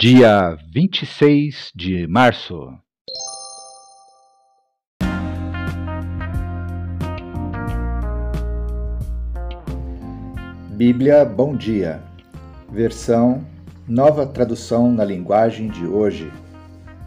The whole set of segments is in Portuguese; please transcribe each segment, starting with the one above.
Dia 26 de março. Bíblia Bom Dia, versão Nova Tradução na Linguagem de Hoje.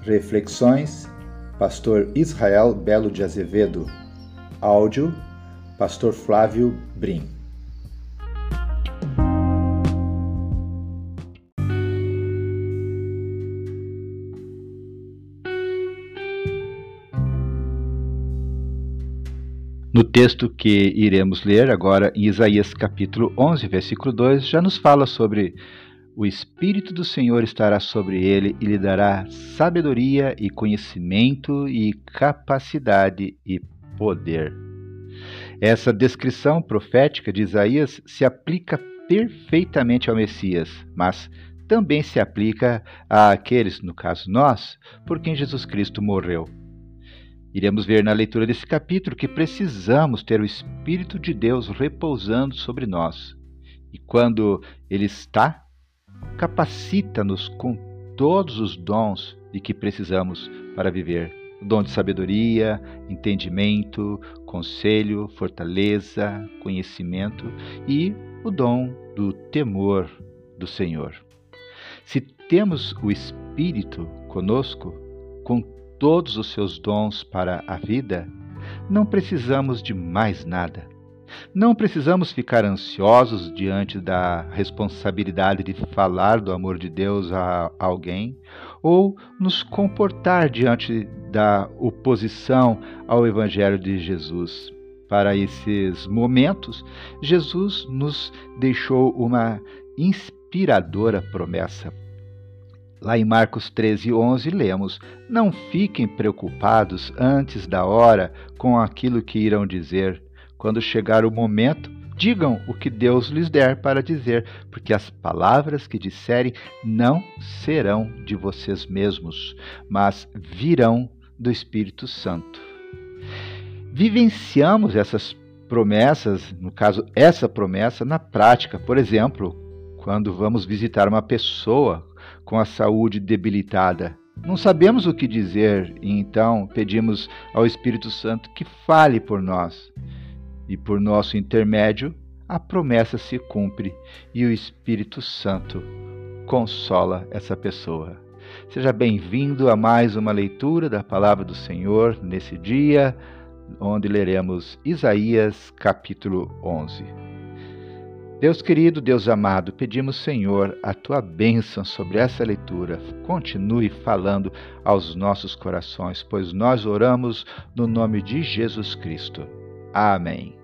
Reflexões, Pastor Israel Belo de Azevedo. Áudio, Pastor Flávio Brim. No texto que iremos ler agora, em Isaías capítulo 11, versículo 2, já nos fala sobre o Espírito do Senhor estará sobre ele e lhe dará sabedoria e conhecimento e capacidade e poder. Essa descrição profética de Isaías se aplica perfeitamente ao Messias, mas também se aplica àqueles, no caso nós, por quem Jesus Cristo morreu. Iremos ver na leitura desse capítulo que precisamos ter o Espírito de Deus repousando sobre nós. E quando Ele está, capacita-nos com todos os dons de que precisamos para viver: o dom de sabedoria, entendimento, conselho, fortaleza, conhecimento e o dom do temor do Senhor. Se temos o Espírito conosco, com todos os seus dons para a vida, não precisamos de mais nada. Não precisamos ficar ansiosos diante da responsabilidade de falar do amor de Deus a alguém ou nos comportar diante da oposição ao Evangelho de Jesus. Para esses momentos, Jesus nos deixou uma inspiradora promessa. Lá em Marcos 13, 11, lemos: Não fiquem preocupados antes da hora com aquilo que irão dizer. Quando chegar o momento, digam o que Deus lhes der para dizer, porque as palavras que disserem não serão de vocês mesmos, mas virão do Espírito Santo. Vivenciamos essas promessas, no caso, essa promessa na prática. Por exemplo, quando vamos visitar uma pessoa com a saúde debilitada. Não sabemos o que dizer e então pedimos ao Espírito Santo que fale por nós. E por nosso intermédio, a promessa se cumpre e o Espírito Santo consola essa pessoa. Seja bem-vindo a mais uma leitura da palavra do Senhor nesse dia, onde leremos Isaías capítulo 11. Deus querido, Deus amado, pedimos, Senhor, a tua bênção sobre essa leitura. Continue falando aos nossos corações, pois nós oramos no nome de Jesus Cristo. Amém.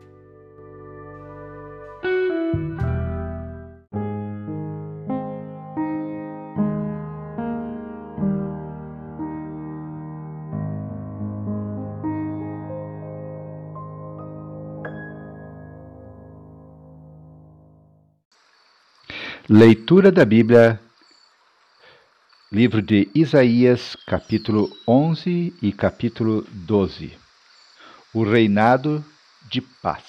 Leitura da Bíblia, livro de Isaías, capítulo 11 e capítulo 12. O reinado de paz.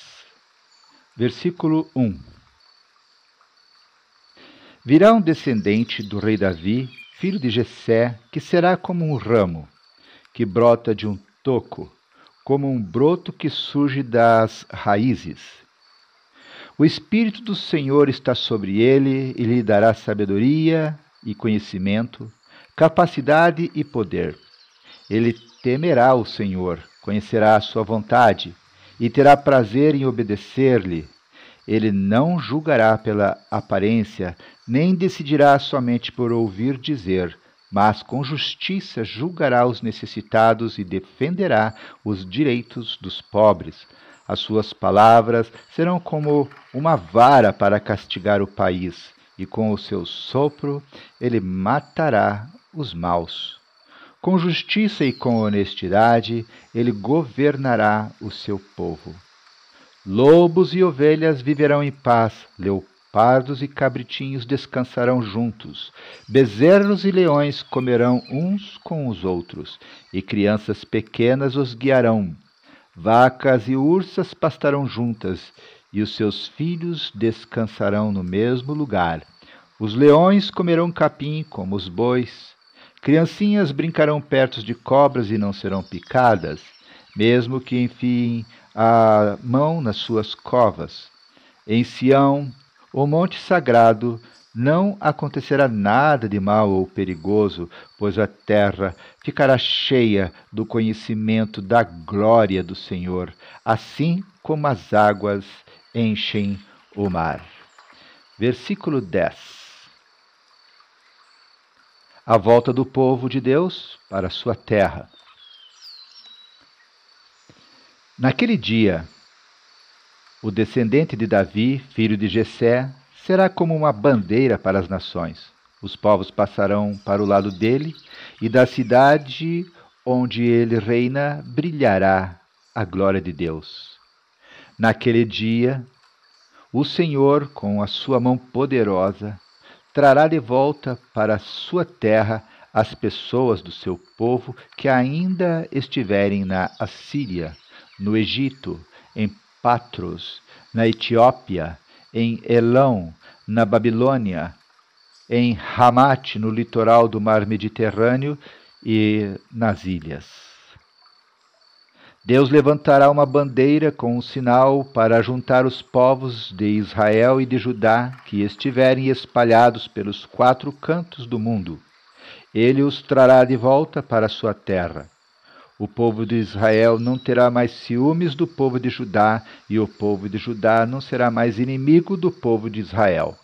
Versículo 1. Virá um descendente do rei Davi, filho de Jessé, que será como um ramo que brota de um toco, como um broto que surge das raízes o Espírito do Senhor está sobre ele e lhe dará sabedoria e conhecimento, capacidade e poder. Ele temerá o Senhor, conhecerá a sua vontade e terá prazer em obedecer-lhe. Ele não julgará pela aparência, nem decidirá somente por ouvir dizer, mas com justiça julgará os necessitados e defenderá os direitos dos pobres. As suas palavras serão como uma vara para castigar o país, e com o seu sopro ele matará os maus. Com justiça e com honestidade ele governará o seu povo. Lobos e ovelhas viverão em paz, leopardos e cabritinhos descansarão juntos, bezerros e leões comerão uns com os outros, e crianças pequenas os guiarão Vacas e ursas pastarão juntas, e os seus filhos descansarão no mesmo lugar. Os leões comerão capim como os bois. Criancinhas brincarão perto de cobras e não serão picadas, mesmo que enfiem a mão nas suas covas. Em Sião, o monte sagrado, não acontecerá nada de mal ou perigoso, pois a terra ficará cheia do conhecimento da glória do Senhor, assim como as águas enchem o mar. Versículo 10. A volta do povo de Deus para sua terra. Naquele dia, o descendente de Davi, filho de Jessé, será como uma bandeira para as nações. Os povos passarão para o lado dele, e da cidade onde ele reina brilhará a glória de Deus. Naquele dia, o Senhor, com a sua mão poderosa, trará de volta para a sua terra as pessoas do seu povo que ainda estiverem na Assíria, no Egito, em Patros, na Etiópia, em Elão, na Babilônia, em Hamat, no litoral do mar Mediterrâneo e nas ilhas. Deus levantará uma bandeira com um sinal para juntar os povos de Israel e de Judá que estiverem espalhados pelos quatro cantos do mundo. Ele os trará de volta para sua terra. O povo de Israel não terá mais ciúmes do povo de Judá, e o povo de Judá não será mais inimigo do povo de Israel.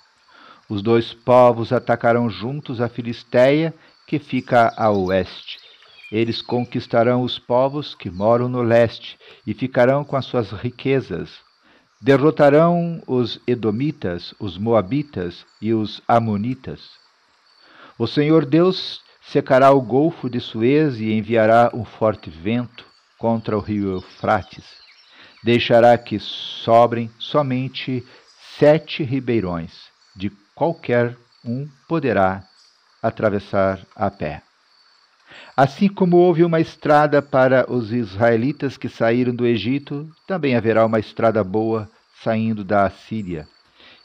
Os dois povos atacarão juntos a Filisteia, que fica a oeste. Eles conquistarão os povos que moram no leste e ficarão com as suas riquezas. Derrotarão os Edomitas, os Moabitas e os Amonitas. O Senhor Deus secará o golfo de Suez e enviará um forte vento contra o rio Eufrates. Deixará que sobrem somente sete ribeirões, de qualquer um poderá atravessar a pé. Assim como houve uma estrada para os israelitas que saíram do Egito, também haverá uma estrada boa saindo da Assíria,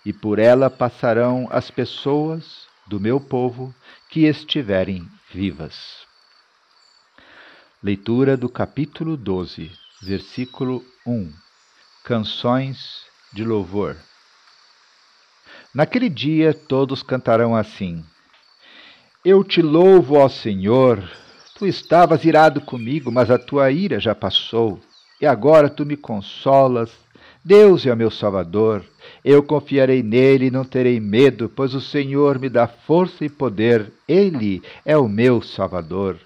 e por ela passarão as pessoas do meu povo que estiverem vivas. Leitura do capítulo 12, versículo 1. Canções de louvor. Naquele dia todos cantarão assim: Eu te louvo, ó Senhor. Tu estavas irado comigo, mas a tua ira já passou, e agora tu me consolas. Deus é o meu Salvador. Eu confiarei nele e não terei medo, pois o Senhor me dá força e poder. Ele é o meu Salvador.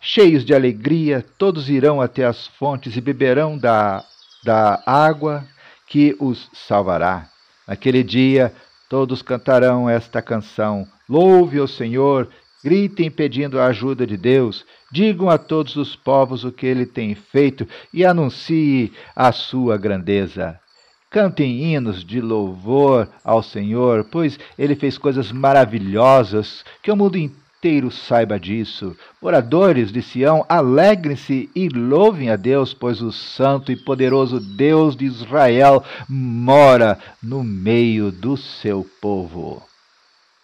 Cheios de alegria, todos irão até as fontes e beberão da, da água que os salvará. Naquele dia, todos cantarão esta canção: Louve o Senhor, gritem pedindo a ajuda de Deus, digam a todos os povos o que ele tem feito e anuncie a sua grandeza. Cantem hinos de louvor ao Senhor, pois ele fez coisas maravilhosas, que o mundo inteiro saiba disso. Moradores de Sião, alegrem-se e louvem a Deus, pois o santo e poderoso Deus de Israel mora no meio do seu povo.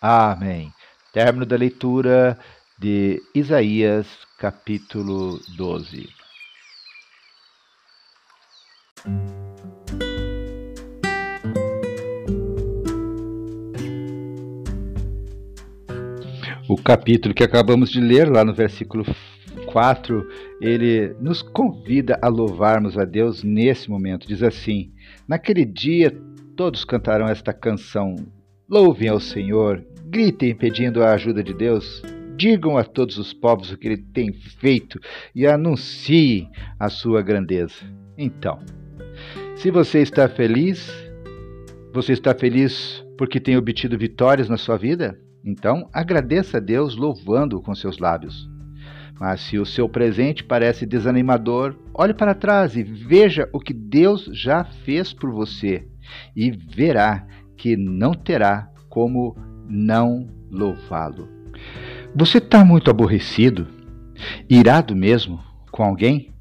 Amém. Término da leitura de Isaías, capítulo 12. O capítulo que acabamos de ler, lá no versículo 4, ele nos convida a louvarmos a Deus nesse momento. Diz assim: Naquele dia todos cantarão esta canção. Louvem ao Senhor, gritem pedindo a ajuda de Deus, digam a todos os povos o que ele tem feito e anunciem a sua grandeza. Então, se você está feliz, você está feliz porque tem obtido vitórias na sua vida? Então, agradeça a Deus louvando com seus lábios. Mas se o seu presente parece desanimador, olhe para trás e veja o que Deus já fez por você e verá que não terá como não louvá-lo. Você está muito aborrecido, irado mesmo com alguém?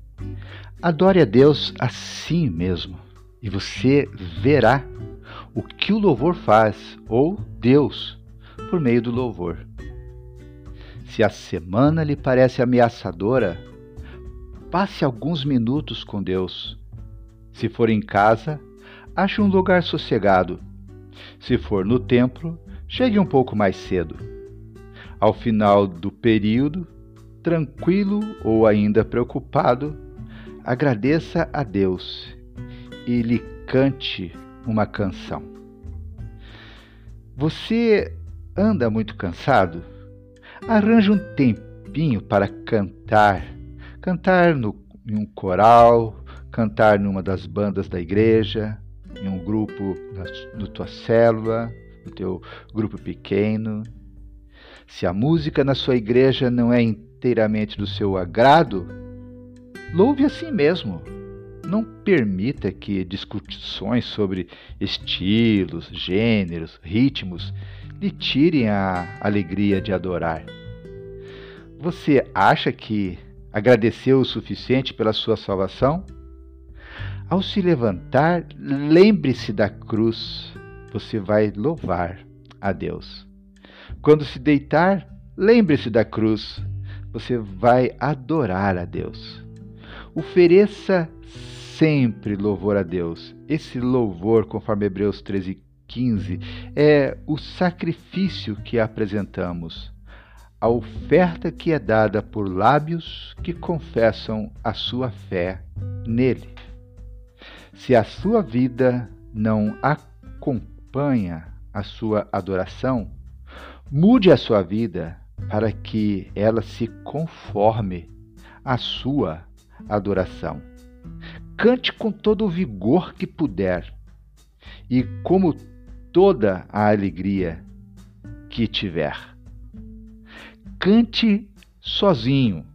Adore a Deus assim mesmo e você verá o que o louvor faz, ou Deus por meio do louvor. Se a semana lhe parece ameaçadora, passe alguns minutos com Deus. Se for em casa, ache um lugar sossegado. Se for no templo, chegue um pouco mais cedo. Ao final do período, tranquilo ou ainda preocupado, agradeça a Deus e lhe cante uma canção. Você anda muito cansado? Arranje um tempinho para cantar. Cantar no, em um coral, cantar numa das bandas da igreja, em um grupo na, tua célula, no teu grupo pequeno. Se a música na sua igreja não é inteiramente do seu agrado, louve a si mesmo. Não permita que discussões sobre estilos, gêneros, ritmos lhe tirem a alegria de adorar. Você acha que agradeceu o suficiente pela sua salvação? Ao se levantar, lembre-se da cruz. Você vai louvar a Deus. Quando se deitar, lembre-se da cruz. Você vai adorar a Deus. Ofereça sempre louvor a Deus. Esse louvor, conforme Hebreus 13, 15, é o sacrifício que apresentamos, a oferta que é dada por lábios que confessam a sua fé nele. Se a sua vida não acompanha a sua adoração, mude a sua vida para que ela se conforme à sua adoração. Cante com todo o vigor que puder e como toda a alegria que tiver. Cante sozinho,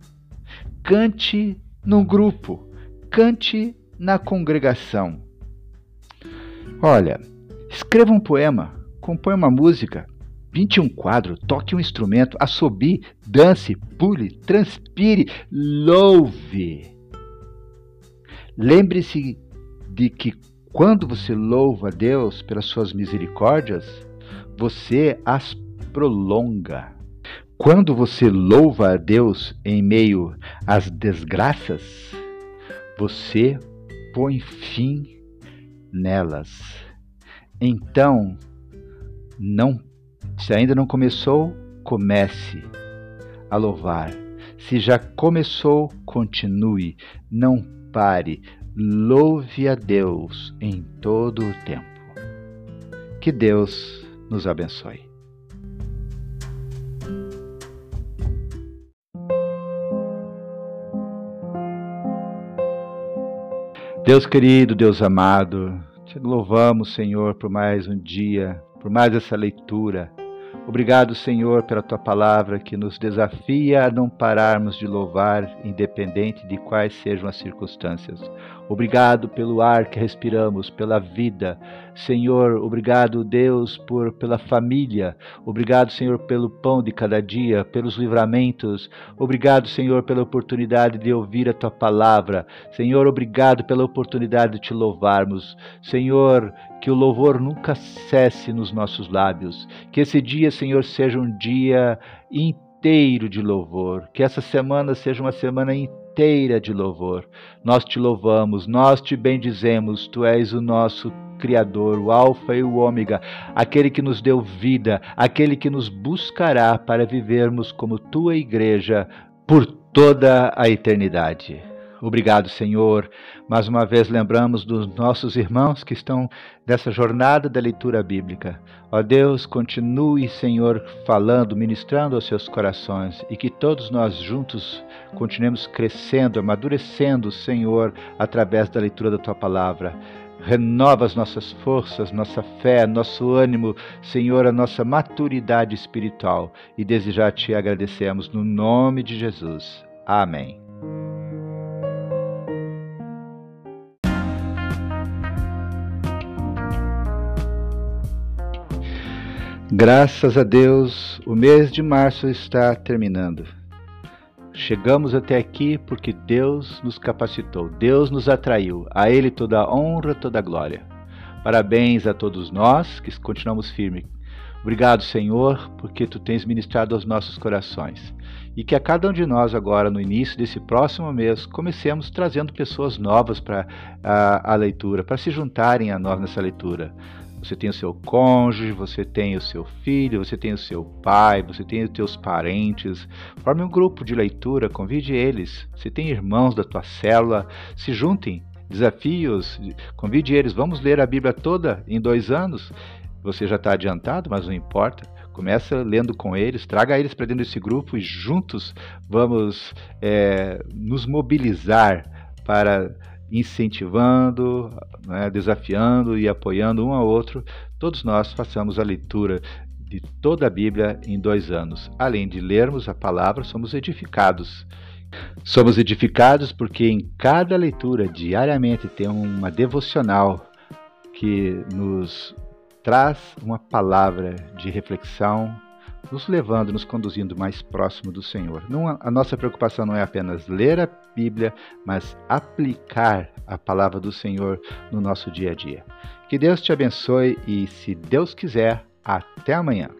cante num grupo, cante na congregação. Olha, escreva um poema, compõe uma música, pinte um quadro, toque um instrumento, assobie, dance, pule, transpire, louve. Lembre-se de que quando você louva a Deus pelas suas misericórdias, você as prolonga. Quando você louva a Deus em meio às desgraças, você põe fim nelas. Então, não, se ainda não começou, comece a louvar. Se já começou, continue, não pare, louve a Deus em todo o tempo. Que Deus nos abençoe. Deus querido, Deus amado, te louvamos, Senhor, por mais um dia, por mais essa leitura. Obrigado, Senhor, pela tua palavra que nos desafia a não pararmos de louvar, independente de quais sejam as circunstâncias. Obrigado pelo ar que respiramos, pela vida. Senhor, obrigado, Deus, por pela família. Obrigado, Senhor, pelo pão de cada dia, pelos livramentos. Obrigado, Senhor, pela oportunidade de ouvir a tua palavra. Senhor, obrigado pela oportunidade de te louvarmos. Senhor, que o louvor nunca cesse nos nossos lábios. Que esse dia, Senhor, seja um dia inteiro de louvor. Que essa semana seja uma semana inteira de louvor. Nós te louvamos, nós te bendizemos, tu és o nosso Criador, o Alfa e o Ômega, aquele que nos deu vida, aquele que nos buscará para vivermos como tua igreja por toda a eternidade. Obrigado, Senhor. Mais uma vez lembramos dos nossos irmãos que estão nessa jornada da leitura bíblica. Ó Deus, continue, Senhor, falando, ministrando aos seus corações e que todos nós juntos continuemos crescendo, amadurecendo, Senhor, através da leitura da tua palavra. Renova as nossas forças, nossa fé, nosso ânimo, Senhor, a nossa maturidade espiritual. E desejar te agradecemos no nome de Jesus. Amém. Graças a Deus, o mês de março está terminando. Chegamos até aqui porque Deus nos capacitou, Deus nos atraiu, a Ele toda a honra, toda a glória. Parabéns a todos nós que continuamos firmes. Obrigado, Senhor, porque tu tens ministrado aos nossos corações. E que a cada um de nós, agora, no início desse próximo mês, comecemos trazendo pessoas novas para a, a leitura, para se juntarem a nós nessa leitura. Você tem o seu cônjuge, você tem o seu filho, você tem o seu pai, você tem os teus parentes. Forme um grupo de leitura, convide eles. Você tem irmãos da tua célula, se juntem. Desafios, convide eles. Vamos ler a Bíblia toda em dois anos. Você já está adiantado, mas não importa. Começa lendo com eles, traga eles para dentro desse grupo e juntos vamos é, nos mobilizar para incentivando, né, desafiando e apoiando um ao outro, todos nós façamos a leitura de toda a Bíblia em dois anos. Além de lermos a palavra, somos edificados. Somos edificados porque em cada leitura, diariamente, tem uma devocional que nos traz uma palavra de reflexão, nos levando, nos conduzindo mais próximo do Senhor. Não, a nossa preocupação não é apenas ler a Bíblia, mas aplicar a palavra do Senhor no nosso dia a dia. Que Deus te abençoe e, se Deus quiser, até amanhã.